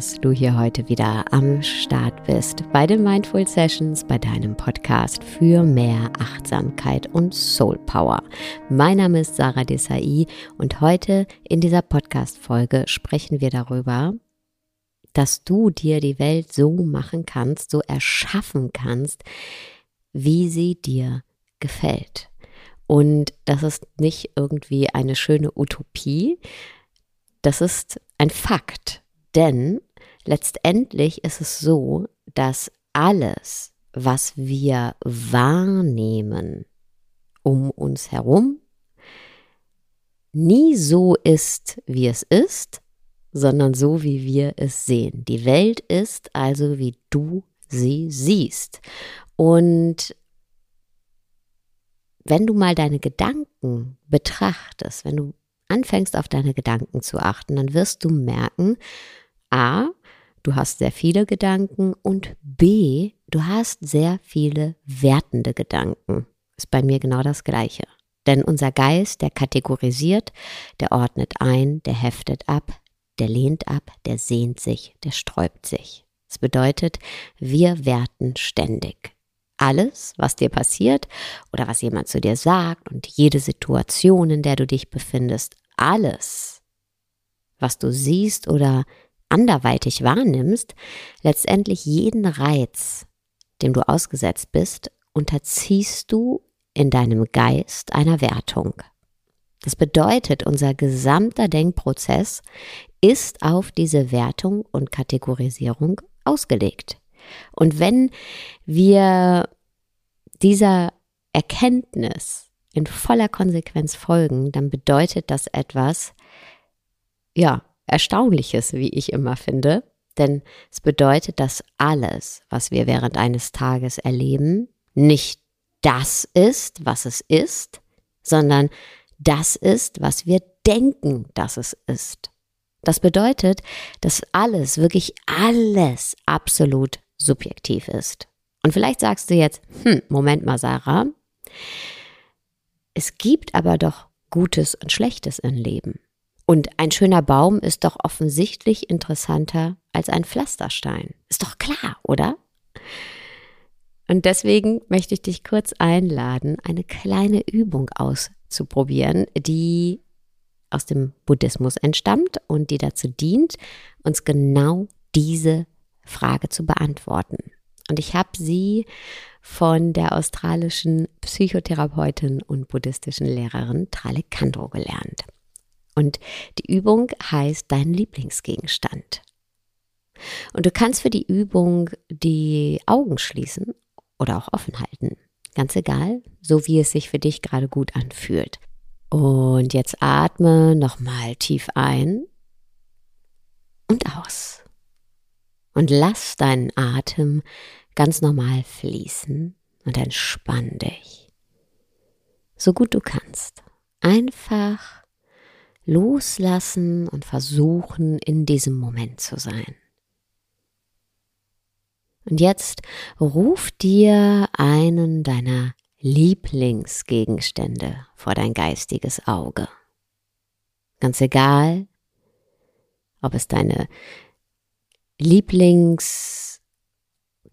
Dass du hier heute wieder am Start bist bei den Mindful Sessions, bei deinem Podcast für mehr Achtsamkeit und Soul Power. Mein Name ist Sarah Desai und heute in dieser Podcast-Folge sprechen wir darüber, dass du dir die Welt so machen kannst, so erschaffen kannst, wie sie dir gefällt. Und das ist nicht irgendwie eine schöne Utopie, das ist ein Fakt, denn letztendlich ist es so, dass alles, was wir wahrnehmen um uns herum, nie so ist, wie es ist, sondern so, wie wir es sehen. Die Welt ist also, wie du sie siehst. Und wenn du mal deine Gedanken betrachtest, wenn du anfängst auf deine Gedanken zu achten, dann wirst du merken, a, du hast sehr viele Gedanken und b, du hast sehr viele wertende Gedanken. Ist bei mir genau das Gleiche. Denn unser Geist, der kategorisiert, der ordnet ein, der heftet ab, der lehnt ab, der sehnt sich, der sträubt sich. Das bedeutet, wir werten ständig. Alles, was dir passiert oder was jemand zu dir sagt und jede Situation, in der du dich befindest, alles, was du siehst oder anderweitig wahrnimmst, letztendlich jeden Reiz, dem du ausgesetzt bist, unterziehst du in deinem Geist einer Wertung. Das bedeutet, unser gesamter Denkprozess ist auf diese Wertung und Kategorisierung ausgelegt. Und wenn wir dieser Erkenntnis in voller Konsequenz folgen, dann bedeutet das etwas, ja, Erstaunliches, wie ich immer finde. Denn es bedeutet, dass alles, was wir während eines Tages erleben, nicht das ist, was es ist, sondern das ist, was wir denken, dass es ist. Das bedeutet, dass alles, wirklich alles absolut subjektiv ist. Und vielleicht sagst du jetzt, hm, Moment mal, Sarah, es gibt aber doch Gutes und Schlechtes im Leben. Und ein schöner Baum ist doch offensichtlich interessanter als ein Pflasterstein. Ist doch klar, oder? Und deswegen möchte ich dich kurz einladen, eine kleine Übung auszuprobieren, die aus dem Buddhismus entstammt und die dazu dient, uns genau diese Frage zu beantworten. Und ich habe sie von der australischen Psychotherapeutin und buddhistischen Lehrerin Trale Kandro gelernt. Und die Übung heißt Dein Lieblingsgegenstand. Und du kannst für die Übung die Augen schließen oder auch offen halten. Ganz egal, so wie es sich für dich gerade gut anfühlt. Und jetzt atme nochmal tief ein und aus. Und lass deinen Atem ganz normal fließen und entspann dich. So gut du kannst. Einfach loslassen und versuchen, in diesem Moment zu sein. Und jetzt ruf dir einen deiner Lieblingsgegenstände vor dein geistiges Auge. Ganz egal, ob es deine Lieblings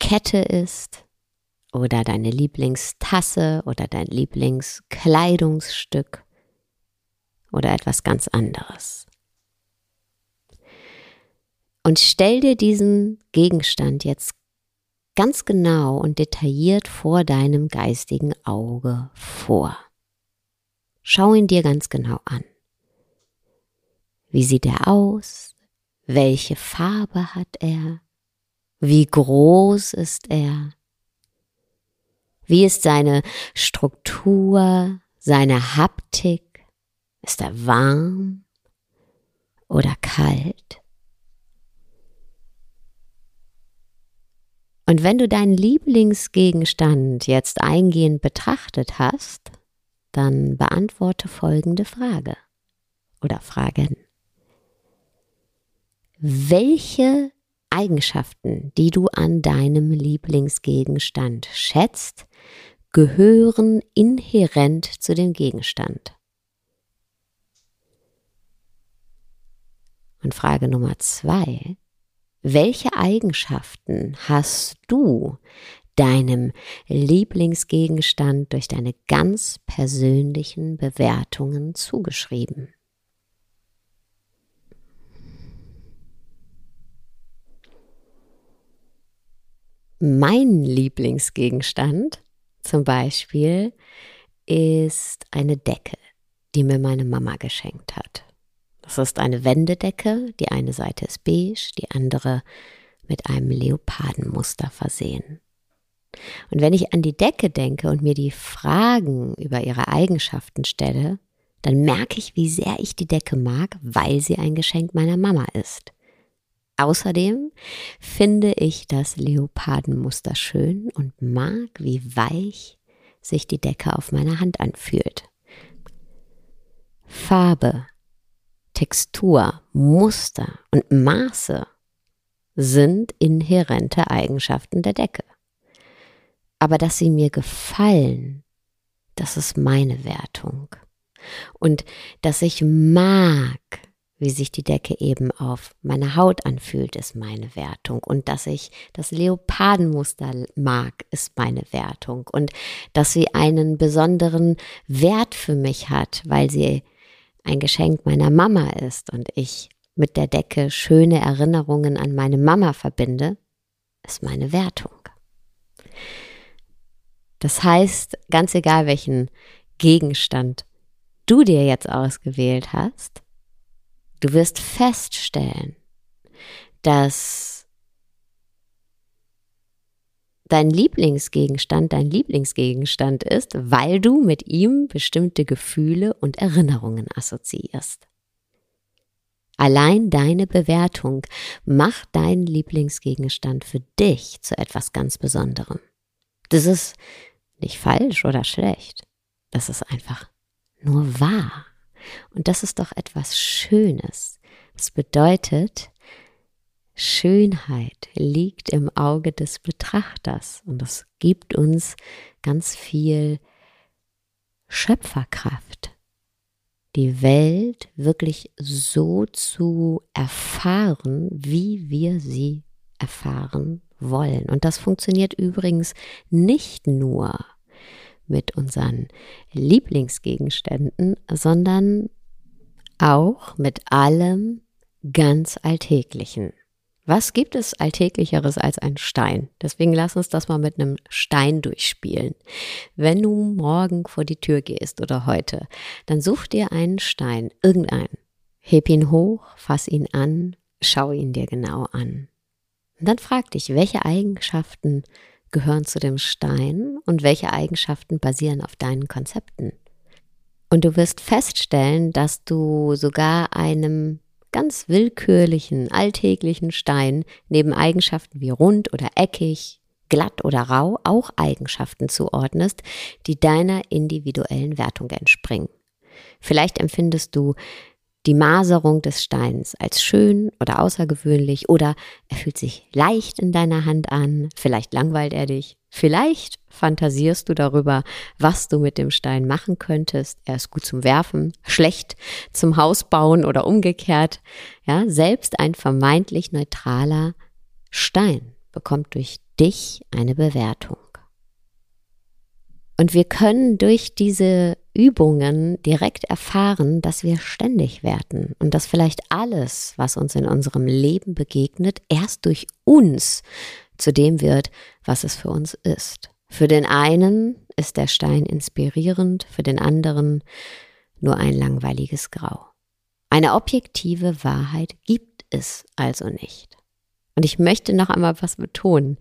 Kette ist oder deine Lieblingstasse oder dein Lieblingskleidungsstück oder etwas ganz anderes. Und stell dir diesen Gegenstand jetzt ganz genau und detailliert vor deinem geistigen Auge vor. Schau ihn dir ganz genau an. Wie sieht er aus? Welche Farbe hat er? Wie groß ist er? Wie ist seine Struktur, seine Haptik? Ist er warm oder kalt? Und wenn du deinen Lieblingsgegenstand jetzt eingehend betrachtet hast, dann beantworte folgende Frage oder Fragen. Welche Eigenschaften, die du an deinem Lieblingsgegenstand schätzt, gehören inhärent zu dem Gegenstand. Und Frage Nummer zwei, welche Eigenschaften hast du deinem Lieblingsgegenstand durch deine ganz persönlichen Bewertungen zugeschrieben? Mein Lieblingsgegenstand zum Beispiel ist eine Decke, die mir meine Mama geschenkt hat. Das ist eine Wendedecke, die eine Seite ist beige, die andere mit einem Leopardenmuster versehen. Und wenn ich an die Decke denke und mir die Fragen über ihre Eigenschaften stelle, dann merke ich, wie sehr ich die Decke mag, weil sie ein Geschenk meiner Mama ist. Außerdem finde ich das Leopardenmuster schön und mag, wie weich sich die Decke auf meiner Hand anfühlt. Farbe, Textur, Muster und Maße sind inhärente Eigenschaften der Decke. Aber dass sie mir gefallen, das ist meine Wertung. Und dass ich mag, wie sich die Decke eben auf meiner Haut anfühlt, ist meine Wertung. Und dass ich das Leopardenmuster mag, ist meine Wertung. Und dass sie einen besonderen Wert für mich hat, weil sie ein Geschenk meiner Mama ist und ich mit der Decke schöne Erinnerungen an meine Mama verbinde, ist meine Wertung. Das heißt, ganz egal welchen Gegenstand du dir jetzt ausgewählt hast, du wirst feststellen, dass dein Lieblingsgegenstand dein Lieblingsgegenstand ist, weil du mit ihm bestimmte Gefühle und Erinnerungen assoziierst. Allein deine Bewertung macht deinen Lieblingsgegenstand für dich zu etwas ganz Besonderem. Das ist nicht falsch oder schlecht. Das ist einfach nur wahr. Und das ist doch etwas Schönes. Das bedeutet, Schönheit liegt im Auge des Betrachters und das gibt uns ganz viel Schöpferkraft. Die Welt wirklich so zu erfahren, wie wir sie erfahren wollen. Und das funktioniert übrigens nicht nur mit unseren Lieblingsgegenständen, sondern auch mit allem ganz Alltäglichen. Was gibt es Alltäglicheres als ein Stein? Deswegen lass uns das mal mit einem Stein durchspielen. Wenn du morgen vor die Tür gehst oder heute, dann such dir einen Stein, irgendeinen. Heb ihn hoch, fass ihn an, schau ihn dir genau an. Und dann frag dich, welche Eigenschaften gehören zu dem Stein und welche Eigenschaften basieren auf deinen Konzepten. Und du wirst feststellen, dass du sogar einem ganz willkürlichen, alltäglichen Stein neben Eigenschaften wie rund oder eckig, glatt oder rau auch Eigenschaften zuordnest, die deiner individuellen Wertung entspringen. Vielleicht empfindest du die Maserung des Steins als schön oder außergewöhnlich oder er fühlt sich leicht in deiner Hand an, vielleicht langweilt er dich, vielleicht fantasierst du darüber, was du mit dem Stein machen könntest. Er ist gut zum Werfen, schlecht zum Hausbauen oder umgekehrt. Ja, selbst ein vermeintlich neutraler Stein bekommt durch dich eine Bewertung. Und wir können durch diese Übungen direkt erfahren, dass wir ständig werden und dass vielleicht alles, was uns in unserem Leben begegnet, erst durch uns zu dem wird, was es für uns ist. Für den einen ist der Stein inspirierend, für den anderen nur ein langweiliges Grau. Eine objektive Wahrheit gibt es also nicht. Und ich möchte noch einmal was betonen.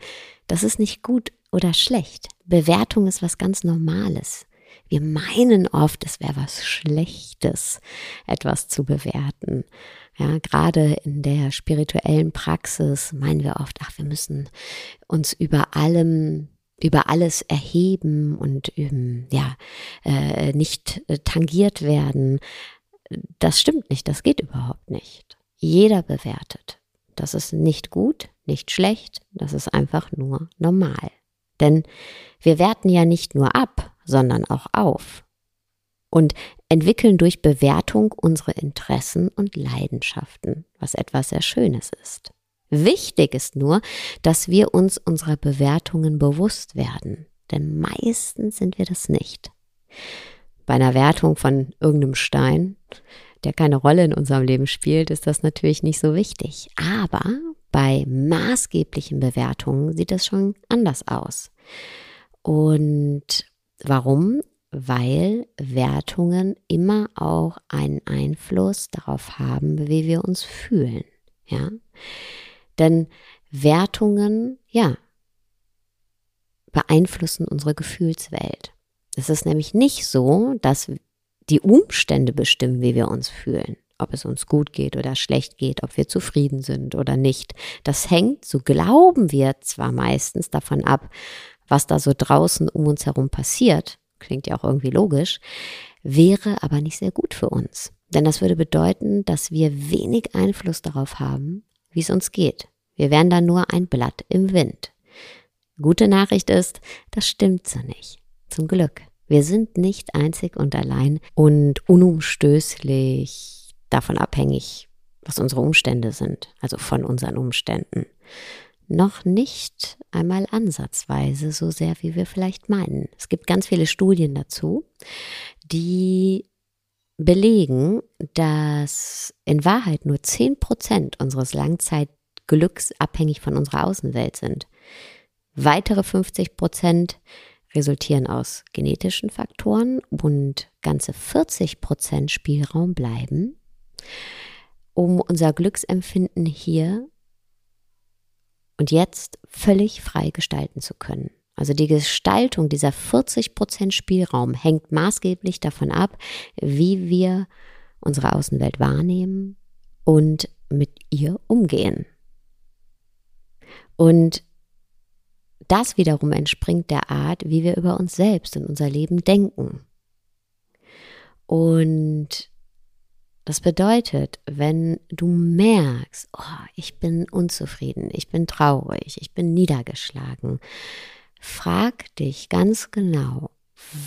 Das ist nicht gut oder schlecht. Bewertung ist was ganz Normales. Wir meinen oft, es wäre was Schlechtes, etwas zu bewerten. Ja, gerade in der spirituellen Praxis meinen wir oft, ach, wir müssen uns über allem über alles erheben und ähm, ja äh, nicht äh, tangiert werden. Das stimmt nicht, das geht überhaupt nicht. Jeder bewertet. Das ist nicht gut, nicht schlecht, das ist einfach nur normal. Denn wir werten ja nicht nur ab, sondern auch auf. Und entwickeln durch Bewertung unsere Interessen und Leidenschaften, was etwas sehr Schönes ist. Wichtig ist nur, dass wir uns unserer Bewertungen bewusst werden, denn meistens sind wir das nicht. Bei einer Wertung von irgendeinem Stein, der keine Rolle in unserem Leben spielt, ist das natürlich nicht so wichtig. Aber bei maßgeblichen Bewertungen sieht es schon anders aus. Und warum? Weil Wertungen immer auch einen Einfluss darauf haben, wie wir uns fühlen. Ja. Denn Wertungen, ja, beeinflussen unsere Gefühlswelt. Es ist nämlich nicht so, dass die Umstände bestimmen, wie wir uns fühlen, ob es uns gut geht oder schlecht geht, ob wir zufrieden sind oder nicht. Das hängt, so glauben wir zwar meistens davon ab, was da so draußen um uns herum passiert, klingt ja auch irgendwie logisch, wäre aber nicht sehr gut für uns. Denn das würde bedeuten, dass wir wenig Einfluss darauf haben, wie es uns geht. Wir wären dann nur ein Blatt im Wind. Gute Nachricht ist, das stimmt so nicht. Zum Glück. Wir sind nicht einzig und allein und unumstößlich davon abhängig, was unsere Umstände sind, also von unseren Umständen. Noch nicht einmal ansatzweise so sehr, wie wir vielleicht meinen. Es gibt ganz viele Studien dazu, die belegen, dass in Wahrheit nur 10 Prozent unseres Langzeitglücks abhängig von unserer Außenwelt sind. Weitere 50 Prozent resultieren aus genetischen Faktoren und ganze 40 Prozent Spielraum bleiben, um unser Glücksempfinden hier und jetzt völlig frei gestalten zu können. Also die Gestaltung dieser 40 Prozent Spielraum hängt maßgeblich davon ab, wie wir unsere Außenwelt wahrnehmen und mit ihr umgehen. Und das wiederum entspringt der Art, wie wir über uns selbst und unser Leben denken. Und das bedeutet, wenn du merkst, oh, ich bin unzufrieden, ich bin traurig, ich bin niedergeschlagen, frag dich ganz genau,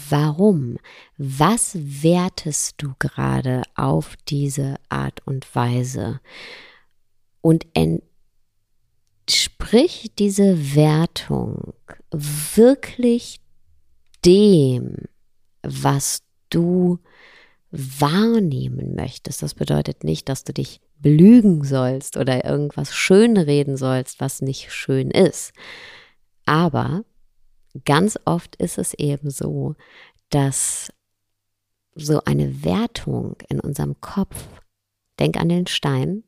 warum? Was wertest du gerade auf diese Art und Weise? Und Sprich diese Wertung wirklich dem, was du wahrnehmen möchtest. Das bedeutet nicht, dass du dich belügen sollst oder irgendwas schönreden sollst, was nicht schön ist. Aber ganz oft ist es eben so, dass so eine Wertung in unserem Kopf, denk an den Stein,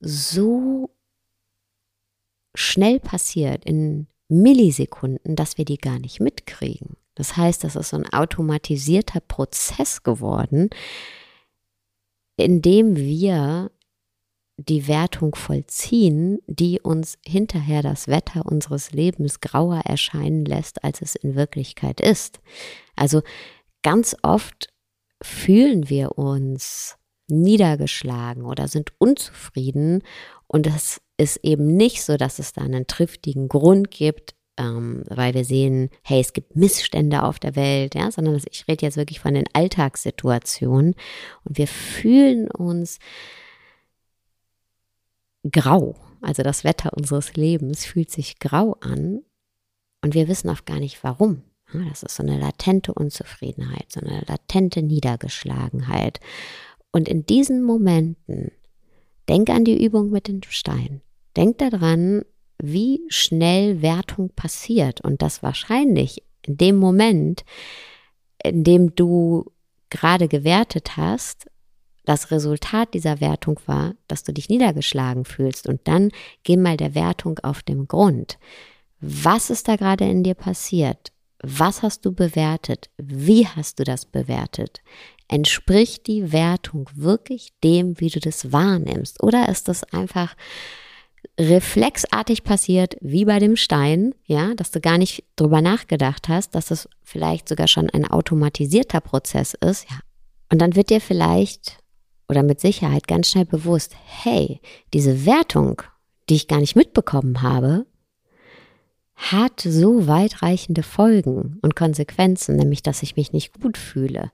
so schnell passiert, in Millisekunden, dass wir die gar nicht mitkriegen. Das heißt, das ist so ein automatisierter Prozess geworden, in dem wir die Wertung vollziehen, die uns hinterher das Wetter unseres Lebens grauer erscheinen lässt, als es in Wirklichkeit ist. Also ganz oft fühlen wir uns niedergeschlagen oder sind unzufrieden und das ist eben nicht so, dass es da einen triftigen Grund gibt, ähm, weil wir sehen, hey, es gibt Missstände auf der Welt, ja, sondern ich rede jetzt wirklich von den Alltagssituationen und wir fühlen uns grau. Also das Wetter unseres Lebens fühlt sich grau an und wir wissen auch gar nicht warum. Das ist so eine latente Unzufriedenheit, so eine latente Niedergeschlagenheit. Und in diesen Momenten denk an die Übung mit den Steinen. Denk daran, wie schnell Wertung passiert und das wahrscheinlich in dem Moment, in dem du gerade gewertet hast, das Resultat dieser Wertung war, dass du dich niedergeschlagen fühlst. Und dann geh mal der Wertung auf den Grund. Was ist da gerade in dir passiert? Was hast du bewertet? Wie hast du das bewertet? Entspricht die Wertung wirklich dem, wie du das wahrnimmst? Oder ist das einfach reflexartig passiert, wie bei dem Stein, ja, dass du gar nicht drüber nachgedacht hast, dass es vielleicht sogar schon ein automatisierter Prozess ist, ja. Und dann wird dir vielleicht oder mit Sicherheit ganz schnell bewusst, hey, diese Wertung, die ich gar nicht mitbekommen habe, hat so weitreichende Folgen und Konsequenzen, nämlich dass ich mich nicht gut fühle.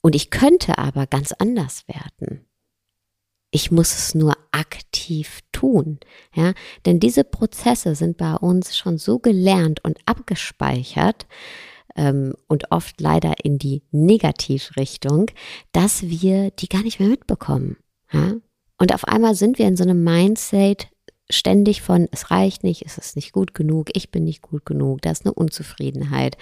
Und ich könnte aber ganz anders werden. Ich muss es nur aktiv tun, ja, denn diese Prozesse sind bei uns schon so gelernt und abgespeichert ähm, und oft leider in die Negativrichtung, dass wir die gar nicht mehr mitbekommen, ja. Und auf einmal sind wir in so einem Mindset ständig von, es reicht nicht, es ist nicht gut genug, ich bin nicht gut genug, da ist eine Unzufriedenheit,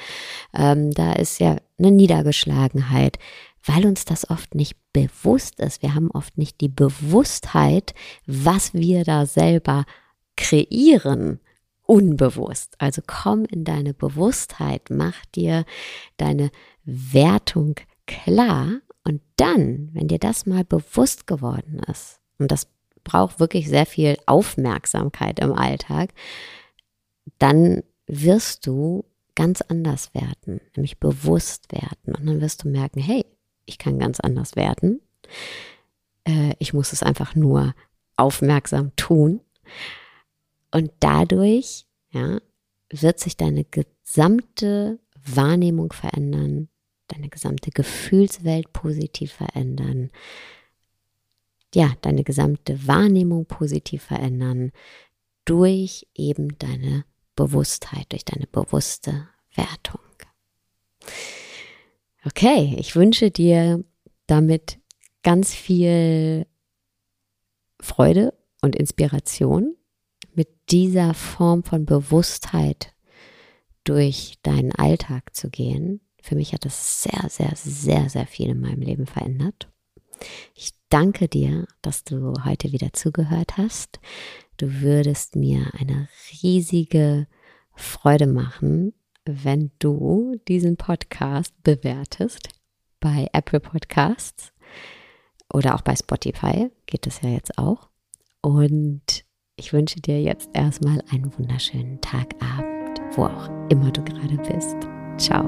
ähm, da ist ja eine Niedergeschlagenheit, weil uns das oft nicht bewusst ist. Wir haben oft nicht die Bewusstheit, was wir da selber kreieren, unbewusst. Also komm in deine Bewusstheit, mach dir deine Wertung klar und dann, wenn dir das mal bewusst geworden ist, und das braucht wirklich sehr viel Aufmerksamkeit im Alltag, dann wirst du ganz anders werden, nämlich bewusst werden. Und dann wirst du merken, hey, ich kann ganz anders werden. Äh, ich muss es einfach nur aufmerksam tun. Und dadurch ja, wird sich deine gesamte Wahrnehmung verändern, deine gesamte Gefühlswelt positiv verändern ja, deine gesamte Wahrnehmung positiv verändern durch eben deine Bewusstheit, durch deine bewusste Wertung. Okay, ich wünsche dir damit ganz viel Freude und Inspiration mit dieser Form von Bewusstheit durch deinen Alltag zu gehen. Für mich hat das sehr, sehr, sehr, sehr viel in meinem Leben verändert. Ich danke dir, dass du heute wieder zugehört hast. Du würdest mir eine riesige Freude machen, wenn du diesen Podcast bewertest bei Apple Podcasts oder auch bei Spotify geht es ja jetzt auch. Und ich wünsche dir jetzt erstmal einen wunderschönen Tagabend, wo auch immer du gerade bist. Ciao.